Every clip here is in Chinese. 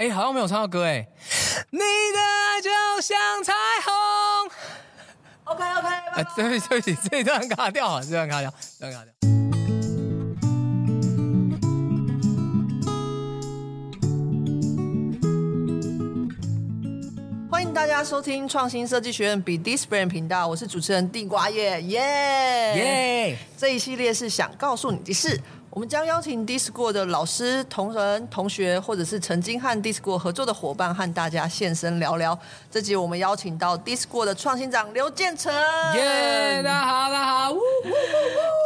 哎，好像没有唱到歌哎。你的爱就像彩虹。OK OK。哎，对不起对不起，这一段卡掉啊，这段卡掉，这段卡掉。欢迎大家收听创新设计学院 Be This Brand 频道，我是主持人地瓜叶，耶耶。这一系列是想告诉你的事。我们将邀请 Discord 的老师、同仁、同学，或者是曾经和 Discord 合作的伙伴，和大家现身聊聊。这集我们邀请到 Discord 的创新长刘建成。耶，大家好，大家好。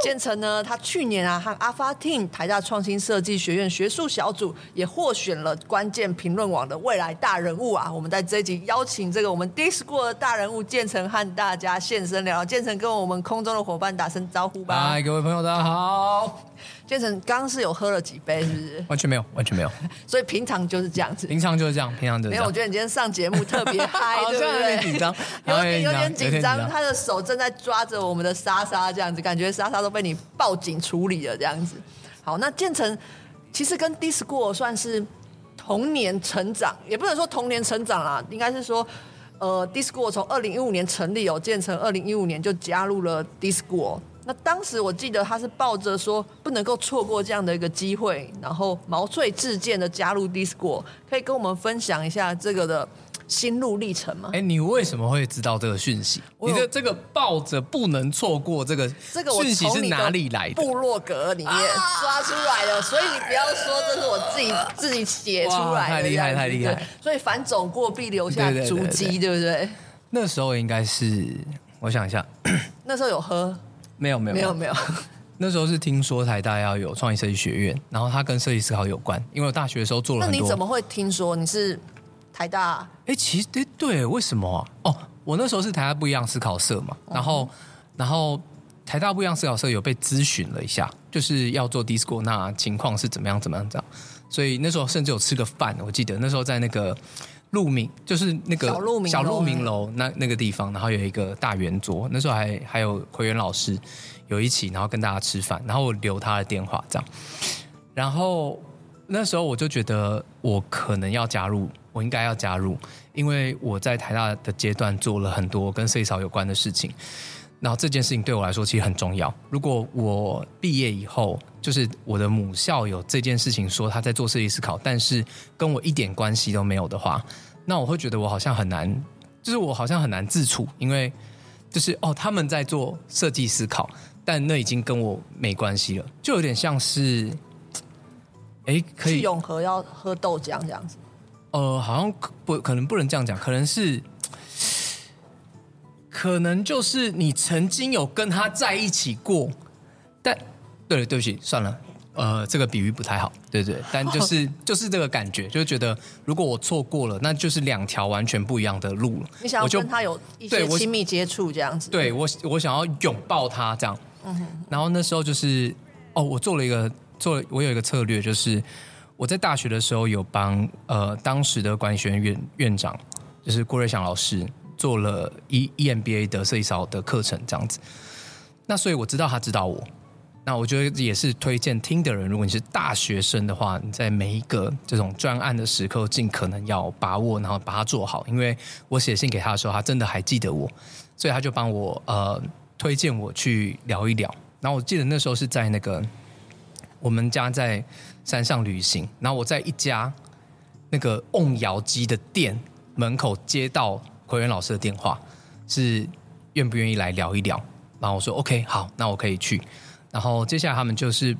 建成呢，他去年啊和 Alpha Team 台大创新设计学院学术小组也获选了关键评论网的未来大人物啊。我们在这一集邀请这个我们 Discord 的大人物建成和大家现身聊聊。建成跟我们空中的伙伴打声招呼吧。嗨，各位朋友，大家好。建成刚刚是有喝了几杯，是不是？完全没有，完全没有。所以平常就是这样子。平常就是这样，平常就是这样。没有，我觉得你今天上节目特别嗨，对不对？有点紧张，有点有点紧张。他的手正在抓着我们的莎莎，这样子，感觉莎莎都被你报警处理了，这样子。好，那建成其实跟 D-School 算是同年成长，也不能说同年成长啦，应该是说，呃，D-School 从二零一五年成立哦，建成二零一五年就加入了 D-School。那当时我记得他是抱着说不能够错过这样的一个机会，然后毛遂自荐的加入 D-School，可以跟我们分享一下这个的心路历程吗？哎，你为什么会知道这个讯息？你的这个抱着不能错过这个这个讯息是哪里来的？部落格里面抓出来的，所以你不要说这是我自己自己写出来的，太厉害太厉害！所以凡走过必留下足迹，对不对？那时候应该是，我想一下，那时候有喝。没有没有没有没有，那时候是听说台大要有创意设计学院，然后它跟设计思考有关。因为我大学的时候做了很多。那你怎么会听说你是台大？哎，其实对对，为什么啊？哦，我那时候是台大不一样思考社嘛，然后然后台大不一样思考社有被咨询了一下，就是要做 D-School，那情况是怎么样怎么样这样。所以那时候甚至有吃个饭，我记得那时候在那个。鹿鸣就是那个小鹿鸣楼那那个地方，然后有一个大圆桌，那时候还还有奎元老师有一起，然后跟大家吃饭，然后我留他的电话这样，然后那时候我就觉得我可能要加入，我应该要加入，因为我在台大的阶段做了很多跟设计思考有关的事情，然后这件事情对我来说其实很重要。如果我毕业以后，就是我的母校有这件事情说他在做设计思考，但是跟我一点关系都没有的话。那我会觉得我好像很难，就是我好像很难自处，因为就是哦，他们在做设计思考，但那已经跟我没关系了，就有点像是，哎，可以去永和要喝豆浆这样子。呃，好像不可能不能这样讲，可能是，可能就是你曾经有跟他在一起过，但对了，对不起，算了。呃，这个比喻不太好，对对，但就 是就是这个感觉，就是觉得如果我错过了，那就是两条完全不一样的路了。你想要跟他有一些亲密接触这样子？对我，我想要拥抱他这样。嗯哼。然后那时候就是，哦，我做了一个做了，我有一个策略，就是我在大学的时候有帮呃当时的管理学院院院长，就是郭瑞祥老师做了 E EMBA 的设计思考的课程这样子。那所以我知道他知道我。那我觉得也是推荐听的人，如果你是大学生的话，你在每一个这种专案的时刻，尽可能要把握，然后把它做好。因为我写信给他的时候，他真的还记得我，所以他就帮我呃推荐我去聊一聊。然后我记得那时候是在那个我们家在山上旅行，然后我在一家那个瓮窑机的店门口接到奎元老师的电话，是愿不愿意来聊一聊？然后我说 OK，好，那我可以去。然后接下来他们就是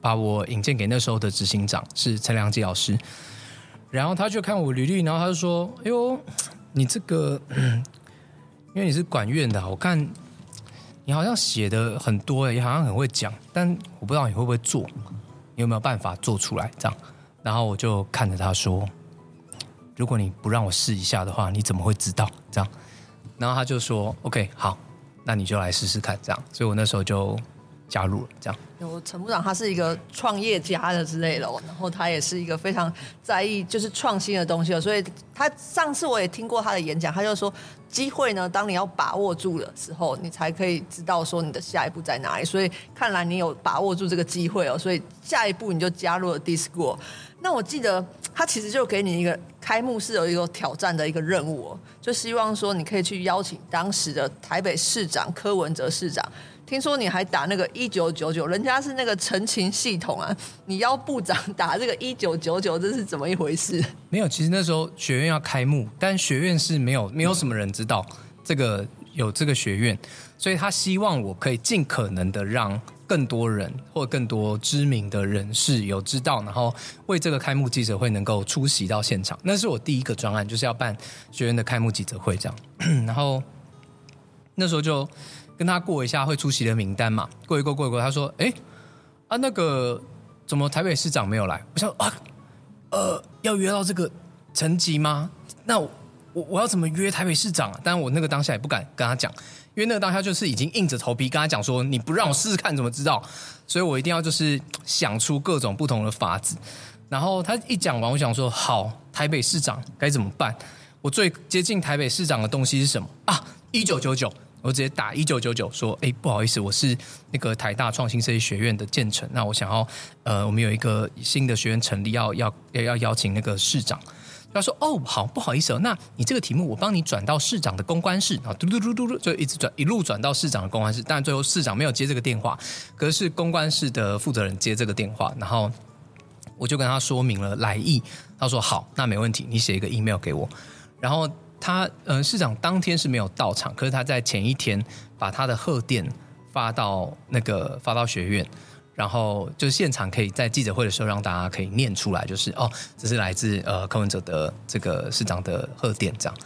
把我引荐给那时候的执行长，是陈良基老师。然后他就看我履历，然后他就说：“哎呦，你这个，因为你是管院的，我看你好像写的很多，也好像很会讲，但我不知道你会不会做，你有没有办法做出来？这样。”然后我就看着他说：“如果你不让我试一下的话，你怎么会知道？”这样。然后他就说：“OK，好，那你就来试试看。”这样。所以我那时候就。加入了这样。有陈部长，他是一个创业家的之类的，然后他也是一个非常在意就是创新的东西的，所以他上次我也听过他的演讲，他就说机会呢，当你要把握住的时候，你才可以知道说你的下一步在哪里。所以看来你有把握住这个机会哦，所以下一步你就加入了 DISCO。那我记得他其实就给你一个开幕式有一个挑战的一个任务哦，就希望说你可以去邀请当时的台北市长柯文哲市长。听说你还打那个一九九九，人家是那个陈情系统啊，你邀部长打这个一九九九，这是怎么一回事？没有，其实那时候学院要开幕，但学院是没有没有什么人知道这个有这个学院，所以他希望我可以尽可能的让更多人或更多知名的人士有知道，然后为这个开幕记者会能够出席到现场。那是我第一个专案，就是要办学院的开幕记者会这样，然后那时候就。跟他过一下会出席的名单嘛，过一过过一过，他说：“哎，啊那个怎么台北市长没有来？”我想啊，呃，要约到这个层级吗？那我我要怎么约台北市长啊？但我那个当下也不敢跟他讲，因为那个当下就是已经硬着头皮跟他讲说：“你不让我试试看，怎么知道？”所以我一定要就是想出各种不同的法子。然后他一讲完，我想说：“好，台北市长该怎么办？我最接近台北市长的东西是什么啊？一九九九。”我直接打一九九九说，哎，不好意思，我是那个台大创新设计学院的建成，那我想要，呃，我们有一个新的学院成立，要要要要邀请那个市长。他说，哦，好，不好意思哦，那你这个题目我帮你转到市长的公关室，然后嘟嘟嘟嘟嘟就一直转，一路转到市长的公关室，但最后市长没有接这个电话，可是公关室的负责人接这个电话，然后我就跟他说明了来意，他说好，那没问题，你写一个 email 给我，然后。他呃，市长当天是没有到场，可是他在前一天把他的贺电发到那个发到学院，然后就是现场可以在记者会的时候让大家可以念出来，就是哦，这是来自呃柯文哲的这个市长的贺电这样。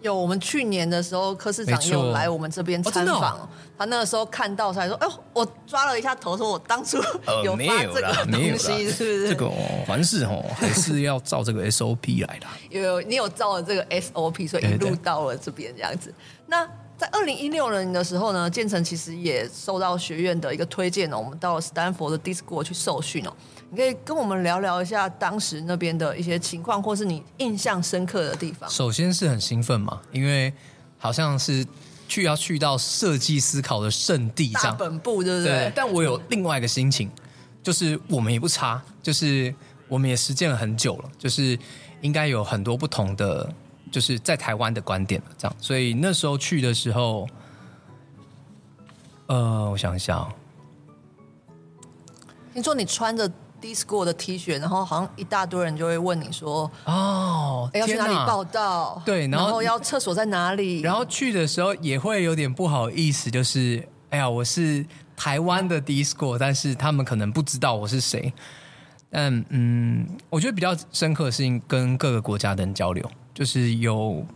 有，我们去年的时候，柯市长有来我们这边参访，哦哦、他那个时候看到才说：“哎呦，我抓了一下头，说我当初 有发这个东西，是不是？”这个凡事哦，还是要照这个 SOP 来的。有，你有照了这个 SOP，所以一路到了这边这样子。那。在二零一六年的时候呢，建成其实也受到学院的一个推荐哦，我们到了斯坦福的 Discord 去受训哦。你可以跟我们聊聊一下当时那边的一些情况，或是你印象深刻的地方。首先是很兴奋嘛，因为好像是去要去到设计思考的圣地这样，本部对不对？对。但我有另外一个心情，就是我们也不差，就是我们也实践了很久了，就是应该有很多不同的。就是在台湾的观点这样，所以那时候去的时候，呃，我想一下，听说你穿着 D-School 的 T 恤，然后好像一大堆人就会问你说：“哦，要去哪里报道？”对，然后，要厕所在哪里？然后去的时候也会有点不好意思，就是哎呀，我是台湾的 D-School，但是他们可能不知道我是谁。但嗯，我觉得比较深刻的事情跟各个国家的人交流。就是有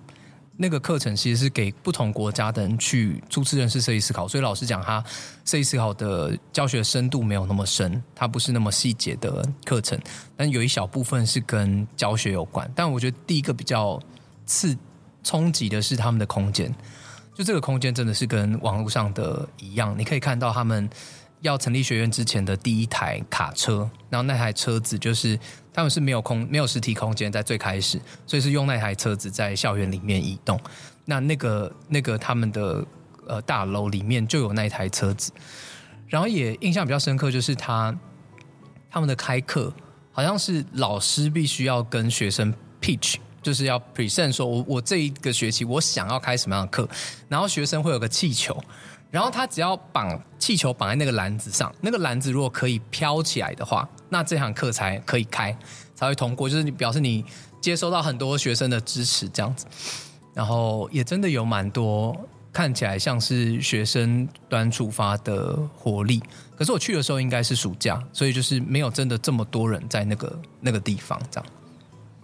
那个课程，其实是给不同国家的人去初次认识设计思考。所以老实讲，他设计思考的教学深度没有那么深，它不是那么细节的课程。但有一小部分是跟教学有关。但我觉得第一个比较刺冲击的是他们的空间，就这个空间真的是跟网络上的一样，你可以看到他们。要成立学院之前的第一台卡车，然后那台车子就是他们是没有空、没有实体空间在最开始，所以是用那台车子在校园里面移动。那那个那个他们的呃大楼里面就有那台车子，然后也印象比较深刻，就是他他们的开课好像是老师必须要跟学生 pitch，就是要 present 说我我这一个学期我想要开什么样的课，然后学生会有个气球。然后他只要绑气球绑在那个篮子上，那个篮子如果可以飘起来的话，那这堂课才可以开，才会通过。就是你表示你接收到很多学生的支持这样子。然后也真的有蛮多看起来像是学生端出发的活力。可是我去的时候应该是暑假，所以就是没有真的这么多人在那个那个地方这样。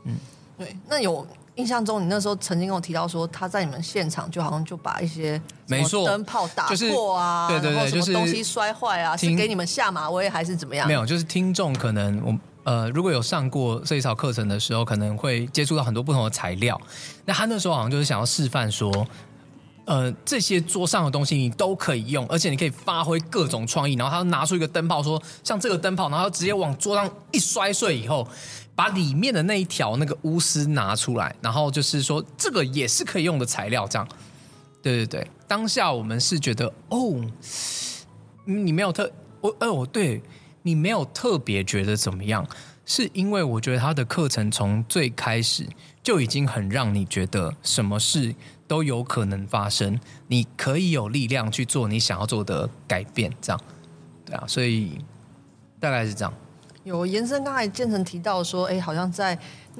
嗯，对，那有。印象中，你那时候曾经跟我提到说，他在你们现场就好像就把一些没错灯泡打破啊，对对对，就是东西摔坏啊，是给你们下马威还是怎么样？没有，就是听众可能我呃，如果有上过设计草课程的时候，可能会接触到很多不同的材料。那他那时候好像就是想要示范说，呃，这些桌上的东西你都可以用，而且你可以发挥各种创意。然后他拿出一个灯泡说，说像这个灯泡，然后直接往桌上一摔碎以后，把里面的那一条那个钨丝拿出来，然后就是说这个也是可以用的材料。这样，对对对，当下我们是觉得哦，你没有特我哦，对你没有特别觉得怎么样，是因为我觉得他的课程从最开始就已经很让你觉得什么事。都有可能发生，你可以有力量去做你想要做的改变，这样，对啊，所以大概是这样。有延伸，刚才建成提到说，哎，好像在。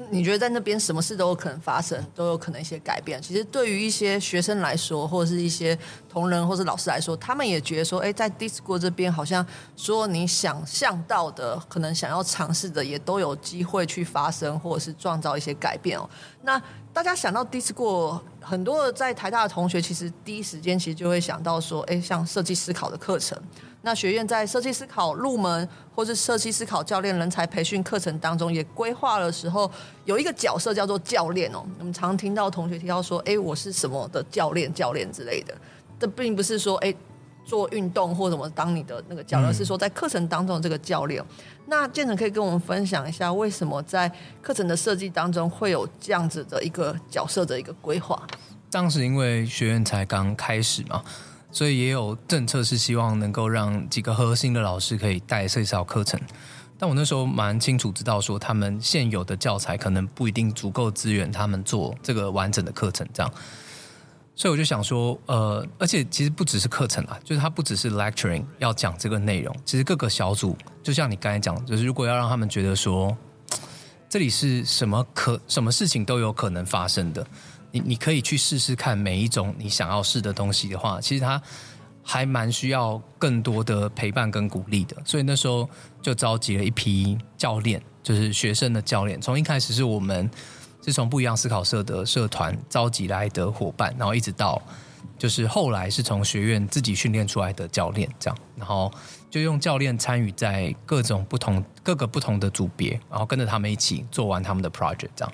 你觉得在那边什么事都有可能发生，都有可能一些改变。其实对于一些学生来说，或者是一些同仁或者老师来说，他们也觉得说，哎，在 D-School 这边好像说你想象到的，可能想要尝试的，也都有机会去发生，或者是创造一些改变哦。那大家想到 D-School，很多在台大的同学，其实第一时间其实就会想到说，哎，像设计思考的课程。那学院在设计思考入门，或是设计思考教练人才培训课程当中，也规划的时候有一个角色叫做教练哦。我们常听到同学提到说：“哎，我是什么的教练？教练之类的。”这并不是说哎做运动或什么当你的那个教练，而是说在课程当中的这个教练。那建成可以跟我们分享一下，为什么在课程的设计当中会有这样子的一个角色的一个规划？当时因为学院才刚开始嘛。所以也有政策是希望能够让几个核心的老师可以带设计思考课程，但我那时候蛮清楚知道说，他们现有的教材可能不一定足够资源他们做这个完整的课程，这样，所以我就想说，呃，而且其实不只是课程啊，就是它不只是 lecturing 要讲这个内容，其实各个小组，就像你刚才讲，就是如果要让他们觉得说，这里是什么可什么事情都有可能发生的。你你可以去试试看每一种你想要试的东西的话，其实它还蛮需要更多的陪伴跟鼓励的。所以那时候就召集了一批教练，就是学生的教练。从一开始是我们是从不一样思考社的社团召集来的伙伴，然后一直到就是后来是从学院自己训练出来的教练，这样，然后就用教练参与在各种不同各个不同的组别，然后跟着他们一起做完他们的 project，这样。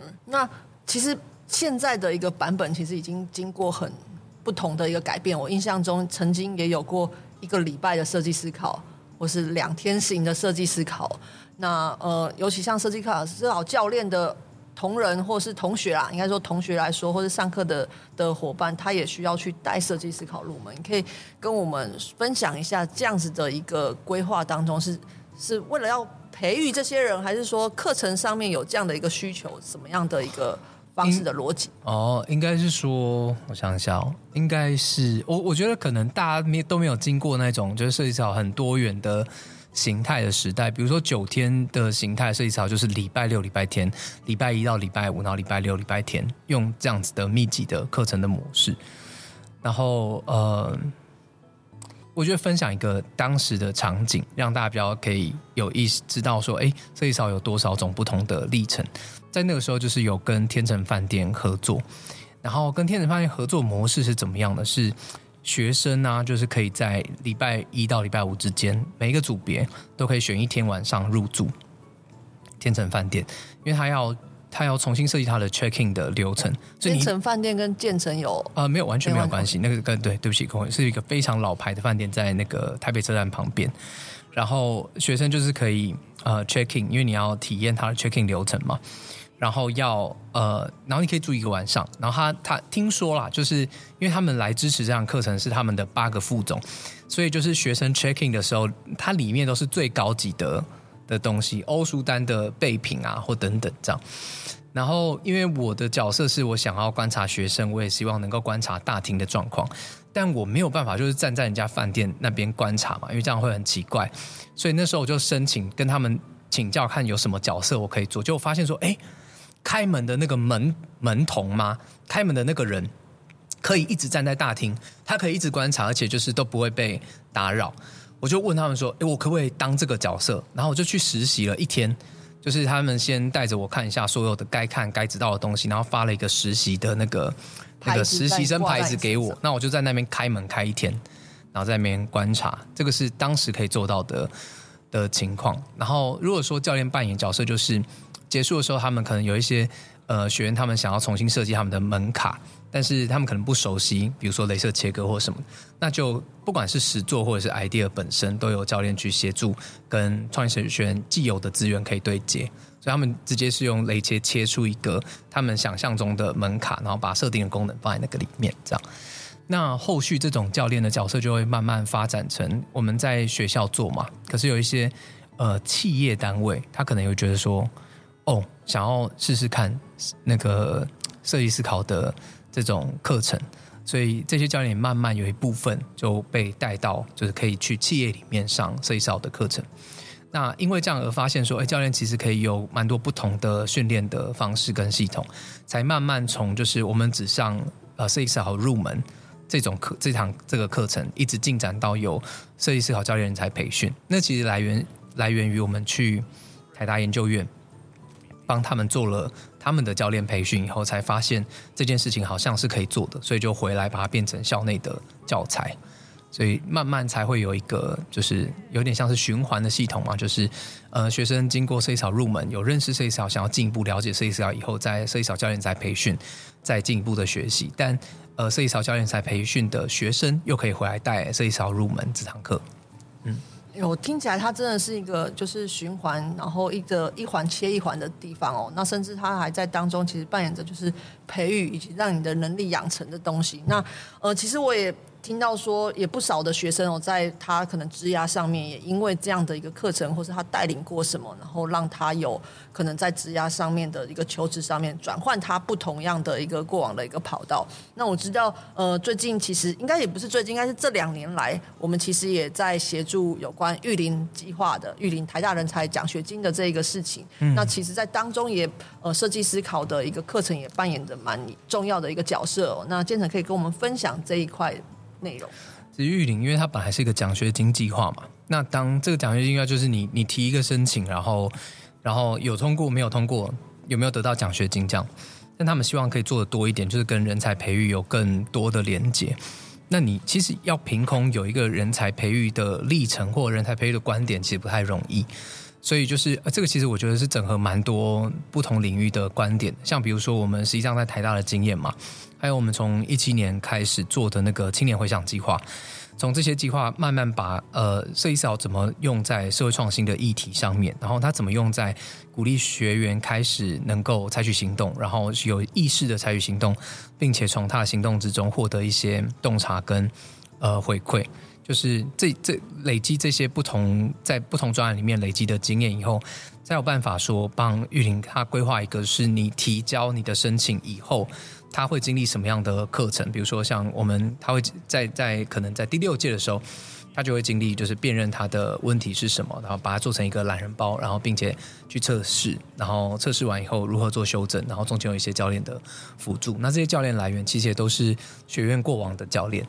嗯，那。其实现在的一个版本，其实已经经过很不同的一个改变。我印象中曾经也有过一个礼拜的设计思考，或是两天型的设计思考。那呃，尤其像设计课思考教练的同仁或是同学啊，应该说同学来说，或是上课的的伙伴，他也需要去带设计思考入门。你可以跟我们分享一下这样子的一个规划当中是，是是为了要培育这些人，还是说课程上面有这样的一个需求，什么样的一个？方式的逻辑。哦，应该是说，我想想哦，应该是我我觉得可能大家没都没有经过那种就是设计草很多元的形态的时代，比如说九天的形态设计草就是礼拜六、礼拜天、礼拜一到礼拜五，然后礼拜六、礼拜天用这样子的密集的课程的模式，然后呃，我觉得分享一个当时的场景，让大家比较可以有意识知道说，哎，设计思考有多少种不同的历程。在那个时候，就是有跟天成饭店合作，然后跟天成饭店合作模式是怎么样的？是学生呢，就是可以在礼拜一到礼拜五之间，每一个组别都可以选一天晚上入住天成饭店，因为他要他要重新设计他的 check in 的流程。建成饭店跟建成有呃没有完全没有关系，那个跟对对不起各位，是一个非常老牌的饭店，在那个台北车站旁边，然后学生就是可以呃 check in，因为你要体验他的 check in 流程嘛。然后要呃，然后你可以住一个晚上。然后他他听说啦，就是因为他们来支持这样课程是他们的八个副总，所以就是学生 check in 的时候，它里面都是最高级的的东西，欧舒丹的备品啊，或等等这样。然后因为我的角色是我想要观察学生，我也希望能够观察大厅的状况，但我没有办法就是站在人家饭店那边观察嘛，因为这样会很奇怪。所以那时候我就申请跟他们请教，看有什么角色我可以做，就发现说，哎。开门的那个门门童吗？开门的那个人可以一直站在大厅，他可以一直观察，而且就是都不会被打扰。我就问他们说：“诶，我可不可以当这个角色？”然后我就去实习了一天，就是他们先带着我看一下所有的该看、该知道的东西，然后发了一个实习的那个那个实习生牌子给我。那我就在那边开门开一天，然后在那边观察。这个是当时可以做到的的情况。然后如果说教练扮演角色，就是。结束的时候，他们可能有一些呃学员，他们想要重新设计他们的门卡，但是他们可能不熟悉，比如说镭射切割或什么，那就不管是实作或者是 idea 本身，都有教练去协助，跟创意学院既有的资源可以对接，所以他们直接是用镭切切出一个他们想象中的门卡，然后把设定的功能放在那个里面，这样。那后续这种教练的角色就会慢慢发展成我们在学校做嘛，可是有一些呃企业单位，他可能会觉得说，哦，想要试试看那个设计思考的这种课程，所以这些教练慢慢有一部分就被带到，就是可以去企业里面上设计思考的课程。那因为这样而发现说，哎，教练其实可以有蛮多不同的训练的方式跟系统，才慢慢从就是我们只上呃设计思考入门。这种课，这堂这个课程一直进展到有设计思考教练人才培训，那其实来源来源于我们去台大研究院帮他们做了他们的教练培训以后，才发现这件事情好像是可以做的，所以就回来把它变成校内的教材。所以慢慢才会有一个，就是有点像是循环的系统嘛，就是呃，学生经过设计思考入门，有认识设计思考，想要进一步了解设计思考以后，在设计思考教练才培训，再进一步的学习。但呃，设计思考教练才培训的学生又可以回来带设计思考入门这堂课。嗯，有听起来它真的是一个就是循环，然后一个一环切一环的地方哦。那甚至它还在当中，其实扮演着就是培育以及让你的能力养成的东西。那呃，其实我也。听到说也不少的学生哦，在他可能职涯上面，也因为这样的一个课程，或是他带领过什么，然后让他有可能在职涯上面的一个求职上面转换他不同样的一个过往的一个跑道。那我知道，呃，最近其实应该也不是最近，应该是这两年来，我们其实也在协助有关育龄计划的育龄台大人才奖学金的这一个事情。嗯。那其实，在当中也呃设计思考的一个课程也扮演着蛮重要的一个角色哦。那建成可以跟我们分享这一块。内容，其实育龄，因为它本来是一个奖学金计划嘛。那当这个奖学金要就是你你提一个申请，然后然后有通过没有通过，有没有得到奖学金这样？但他们希望可以做的多一点，就是跟人才培育有更多的连接。那你其实要凭空有一个人才培育的历程或人才培育的观点，其实不太容易。所以就是呃，这个其实我觉得是整合蛮多不同领域的观点，像比如说我们实际上在台大的经验嘛。还有我们从一七年开始做的那个青年回响计划，从这些计划慢慢把呃设计思考怎么用在社会创新的议题上面，然后它怎么用在鼓励学员开始能够采取行动，然后有意识的采取行动，并且从他的行动之中获得一些洞察跟呃回馈，就是这这累积这些不同在不同专案里面累积的经验以后，才有办法说帮玉玲他规划一个是你提交你的申请以后。他会经历什么样的课程？比如说，像我们，他会在在可能在第六届的时候，他就会经历就是辨认他的问题是什么，然后把它做成一个懒人包，然后并且去测试，然后测试完以后如何做修正，然后中间有一些教练的辅助。那这些教练来源其实也都是学院过往的教练。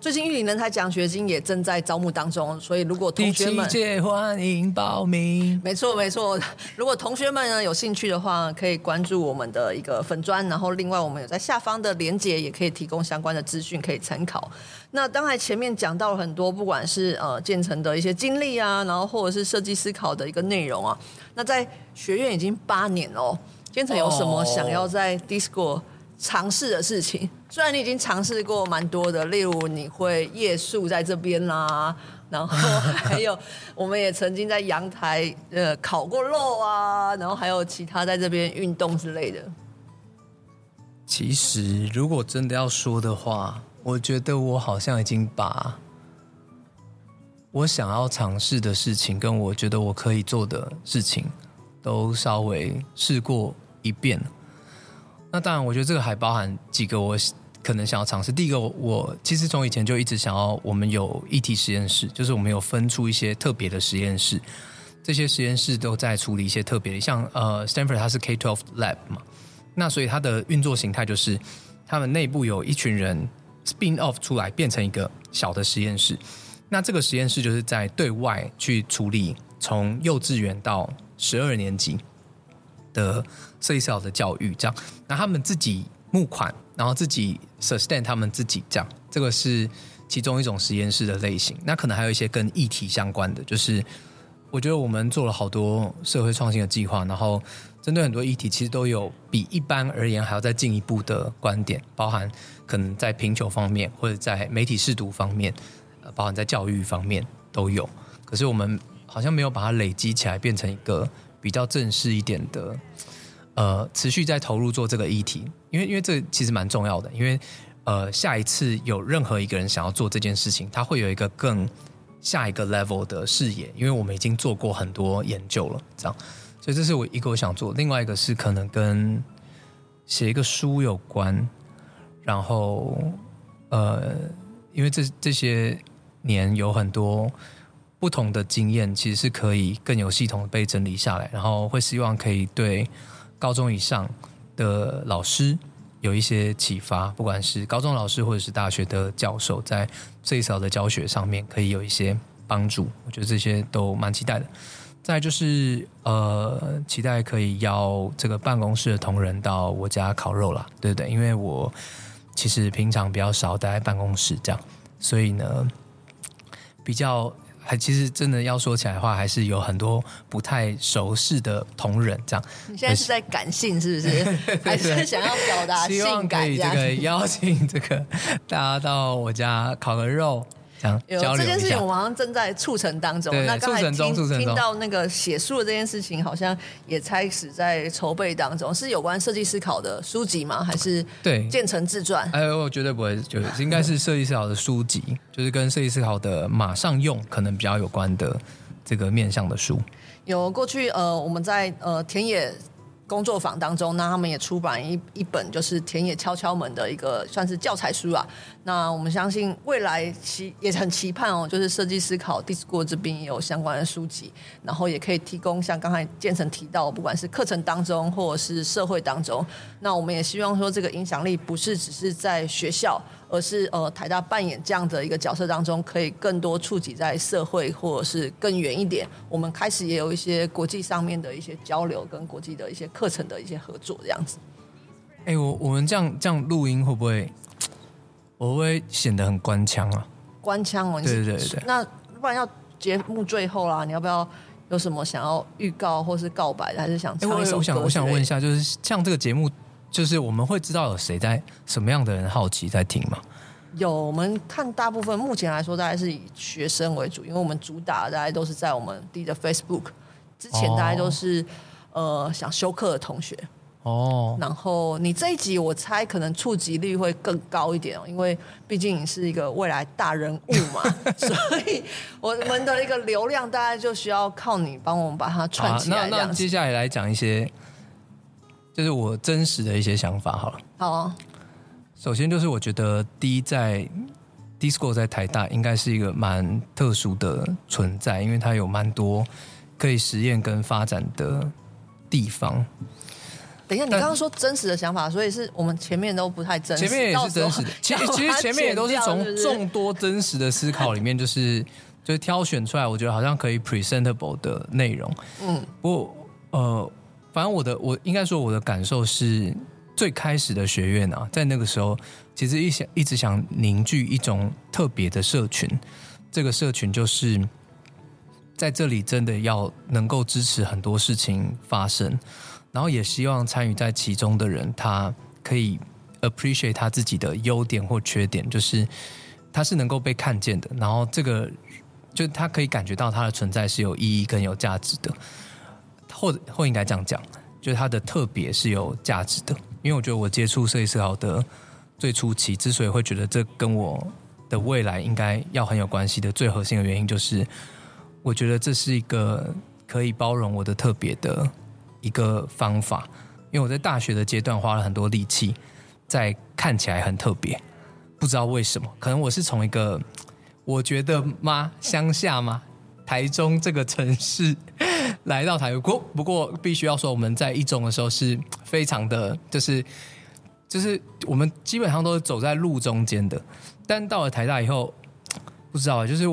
最近玉林人才奖学金也正在招募当中，所以如果同学们届欢迎报名，没错没错。如果同学们呢有兴趣的话，可以关注我们的一个粉专，然后另外我们有在下方的连结，也可以提供相关的资讯可以参考。那当然前面讲到了很多，不管是呃建成的一些经历啊，然后或者是设计思考的一个内容啊。那在学院已经八年哦，建成有什么想要在 D-School 尝试的事情，虽然你已经尝试过蛮多的，例如你会夜宿在这边啦，然后还有我们也曾经在阳台呃烤过肉啊，然后还有其他在这边运动之类的。其实如果真的要说的话，我觉得我好像已经把我想要尝试的事情，跟我觉得我可以做的事情，都稍微试过一遍。那当然，我觉得这个还包含几个我可能想要尝试。第一个，我其实从以前就一直想要，我们有议题实验室，就是我们有分出一些特别的实验室，这些实验室都在处理一些特别的，像呃，Stanford 它是 K-12 Lab 嘛，那所以它的运作形态就是，他们内部有一群人 spin off 出来，变成一个小的实验室。那这个实验室就是在对外去处理从幼稚园到十二年级的。设计思考的教育，这样，那他们自己募款，然后自己 sustain 他们自己这样，这个是其中一种实验室的类型。那可能还有一些跟议题相关的，就是我觉得我们做了好多社会创新的计划，然后针对很多议题，其实都有比一般而言还要再进一步的观点，包含可能在贫穷方面，或者在媒体识读方面，呃，包含在教育方面都有。可是我们好像没有把它累积起来，变成一个比较正式一点的，呃，持续在投入做这个议题，因为因为这其实蛮重要的，因为呃，下一次有任何一个人想要做这件事情，他会有一个更。下一个 level 的视野，因为我们已经做过很多研究了，这样，所以这是我一个我想做。另外一个是可能跟写一个书有关，然后呃，因为这这些年有很多不同的经验，其实是可以更有系统的被整理下来，然后会希望可以对高中以上的老师。有一些启发，不管是高中老师或者是大学的教授，在最少的教学上面可以有一些帮助。我觉得这些都蛮期待的。再就是呃，期待可以邀这个办公室的同仁到我家烤肉啦，对不对？因为我其实平常比较少待在办公室这样，所以呢，比较。还其实真的要说起来的话，还是有很多不太熟识的同仁这样。你现在是在感性是不是？还是想要表达性感？希望可以这个邀请这个大家到我家烤个肉。有这件事情，我们好像正在促成当中。那刚才听听到那个写书的这件事情，好像也开始在筹备当中。是有关设计思考的书籍吗？还是对建成自传？哎，我绝对不会，就是应该是设计思考的书籍，就是跟设计思考的马上用可能比较有关的这个面向的书。有过去呃，我们在呃田野。工作坊当中，那他们也出版一一本，就是田野敲敲门的一个算是教材书啊。那我们相信未来期也很期盼哦，就是设计思考 D-School 这边也有相关的书籍，然后也可以提供像刚才建成提到，不管是课程当中或者是社会当中，那我们也希望说这个影响力不是只是在学校。而是呃，台大扮演这样的一个角色当中，可以更多触及在社会，或者是更远一点。我们开始也有一些国际上面的一些交流，跟国际的一些课程的一些合作，这样子。哎、欸，我我们这样这样录音会不会，我会不会显得很官腔啊？官腔哦，对对对对。那不然要节目最后啦，你要不要有什么想要预告或是告白的，还是想唱一首歌？欸、我想我想问一下，就是像这个节目。就是我们会知道有谁在什么样的人好奇在听吗？有，我们看大部分目前来说，大概是以学生为主，因为我们主打大概都是在我们的 Facebook 之前，大概都是、哦、呃想休课的同学哦。然后你这一集我猜可能触及率会更高一点哦，因为毕竟你是一个未来大人物嘛，所以我们的一个流量大概就需要靠你帮我们把它串起来、啊。那那接下来来讲一些。就是我真实的一些想法好了。好啊。首先就是我觉得第一在 D-School 在台大应该是一个蛮特殊的存在，因为它有蛮多可以实验跟发展的地方。等一下，你刚刚说真实的想法，所以是我们前面都不太真实。前面也是真实的，其实其实前面也都是从众多真实的思考里面，就是就是挑选出来，我觉得好像可以 presentable 的内容。嗯，不过呃。反正我的我应该说我的感受是，最开始的学院啊，在那个时候，其实一想一直想凝聚一种特别的社群，这个社群就是在这里真的要能够支持很多事情发生，然后也希望参与在其中的人，他可以 appreciate 他自己的优点或缺点，就是他是能够被看见的，然后这个就他可以感觉到他的存在是有意义跟有价值的。或者或应该这样讲，就是它的特别是有价值的，因为我觉得我接触设计思考的最初期，之所以会觉得这跟我的未来应该要很有关系的最核心的原因，就是我觉得这是一个可以包容我的特别的一个方法。因为我在大学的阶段花了很多力气，在看起来很特别，不知道为什么，可能我是从一个我觉得吗乡下吗台中这个城市。来到台国，不过必须要说，我们在一中的时候是非常的，就是就是我们基本上都是走在路中间的。但到了台大以后，不知道，就是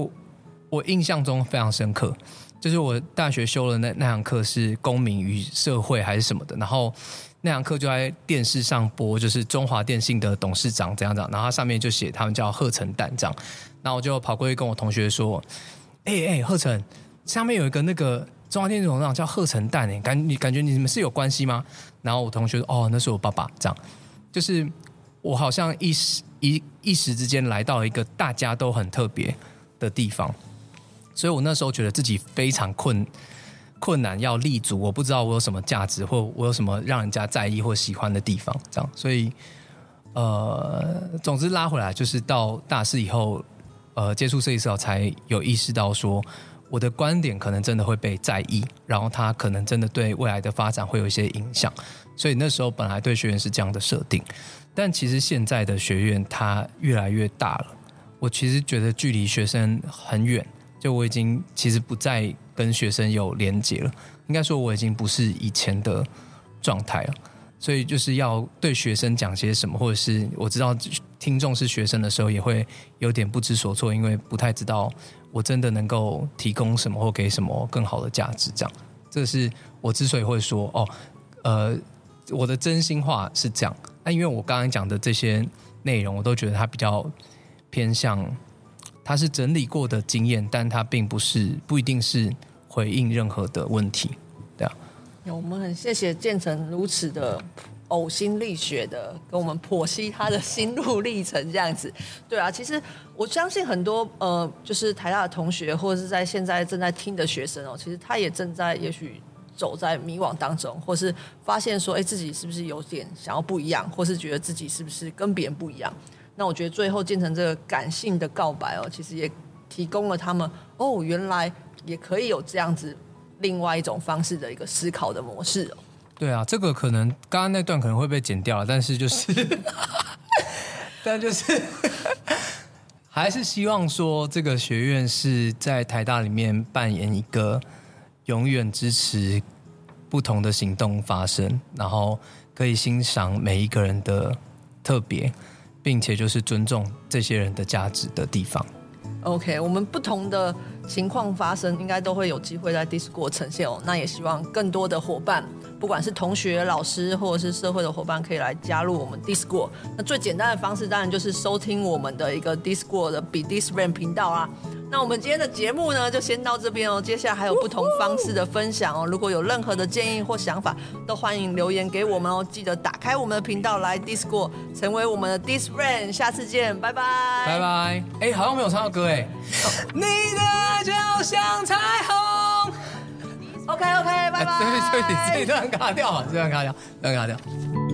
我，印象中非常深刻，就是我大学修的那那堂课是公民与社会还是什么的，然后那堂课就在电视上播，就是中华电信的董事长这样这样，然后他上面就写他们叫贺成蛋这样，然后我就跑过去跟我同学说：“哎哎，贺成。”下面有一个那个中华电信董事长叫贺成旦，诶，感你感觉你们是有关系吗？然后我同学说，哦，那是我爸爸，这样，就是我好像一时一一时之间来到一个大家都很特别的地方，所以我那时候觉得自己非常困困难要立足，我不知道我有什么价值，或我有什么让人家在意或喜欢的地方，这样，所以呃，总之拉回来就是到大四以后，呃，接触设计师后才有意识到说。我的观点可能真的会被在意，然后他可能真的对未来的发展会有一些影响，所以那时候本来对学院是这样的设定，但其实现在的学院它越来越大了，我其实觉得距离学生很远，就我已经其实不再跟学生有连接了，应该说我已经不是以前的状态了，所以就是要对学生讲些什么，或者是我知道听众是学生的时候，也会有点不知所措，因为不太知道。我真的能够提供什么或给什么更好的价值？这样，这是我之所以会说哦，呃，我的真心话是这样。那因为我刚刚讲的这些内容，我都觉得它比较偏向，它是整理过的经验，但它并不是不一定是回应任何的问题，对啊。我们很谢谢建成如此的。呕心沥血的跟我们剖析他的心路历程，这样子，对啊，其实我相信很多呃，就是台大的同学或者是在现在正在听的学生哦，其实他也正在也许走在迷惘当中，或是发现说，哎，自己是不是有点想要不一样，或是觉得自己是不是跟别人不一样？那我觉得最后建成这个感性的告白哦，其实也提供了他们哦，原来也可以有这样子另外一种方式的一个思考的模式哦。对啊，这个可能刚刚那段可能会被剪掉了，但是就是，但就是 还是希望说，这个学院是在台大里面扮演一个永远支持不同的行动发生，然后可以欣赏每一个人的特别，并且就是尊重这些人的价值的地方。OK，我们不同的情况发生，应该都会有机会在 Discord 呈现哦。那也希望更多的伙伴。不管是同学、老师，或者是社会的伙伴，可以来加入我们 Discord。那最简单的方式，当然就是收听我们的一个 Discord 的 Be This Brand 频道啦。那我们今天的节目呢，就先到这边哦。接下来还有不同方式的分享哦。如果有任何的建议或想法，都欢迎留言给我们哦。记得打开我们的频道来 Discord，成为我们的 This Brand。下次见，拜拜，拜拜。哎，好像没有唱到歌哎。你的爱就像彩虹。OK OK，拜拜。对对对，这段卡掉，这段卡掉，这段卡掉。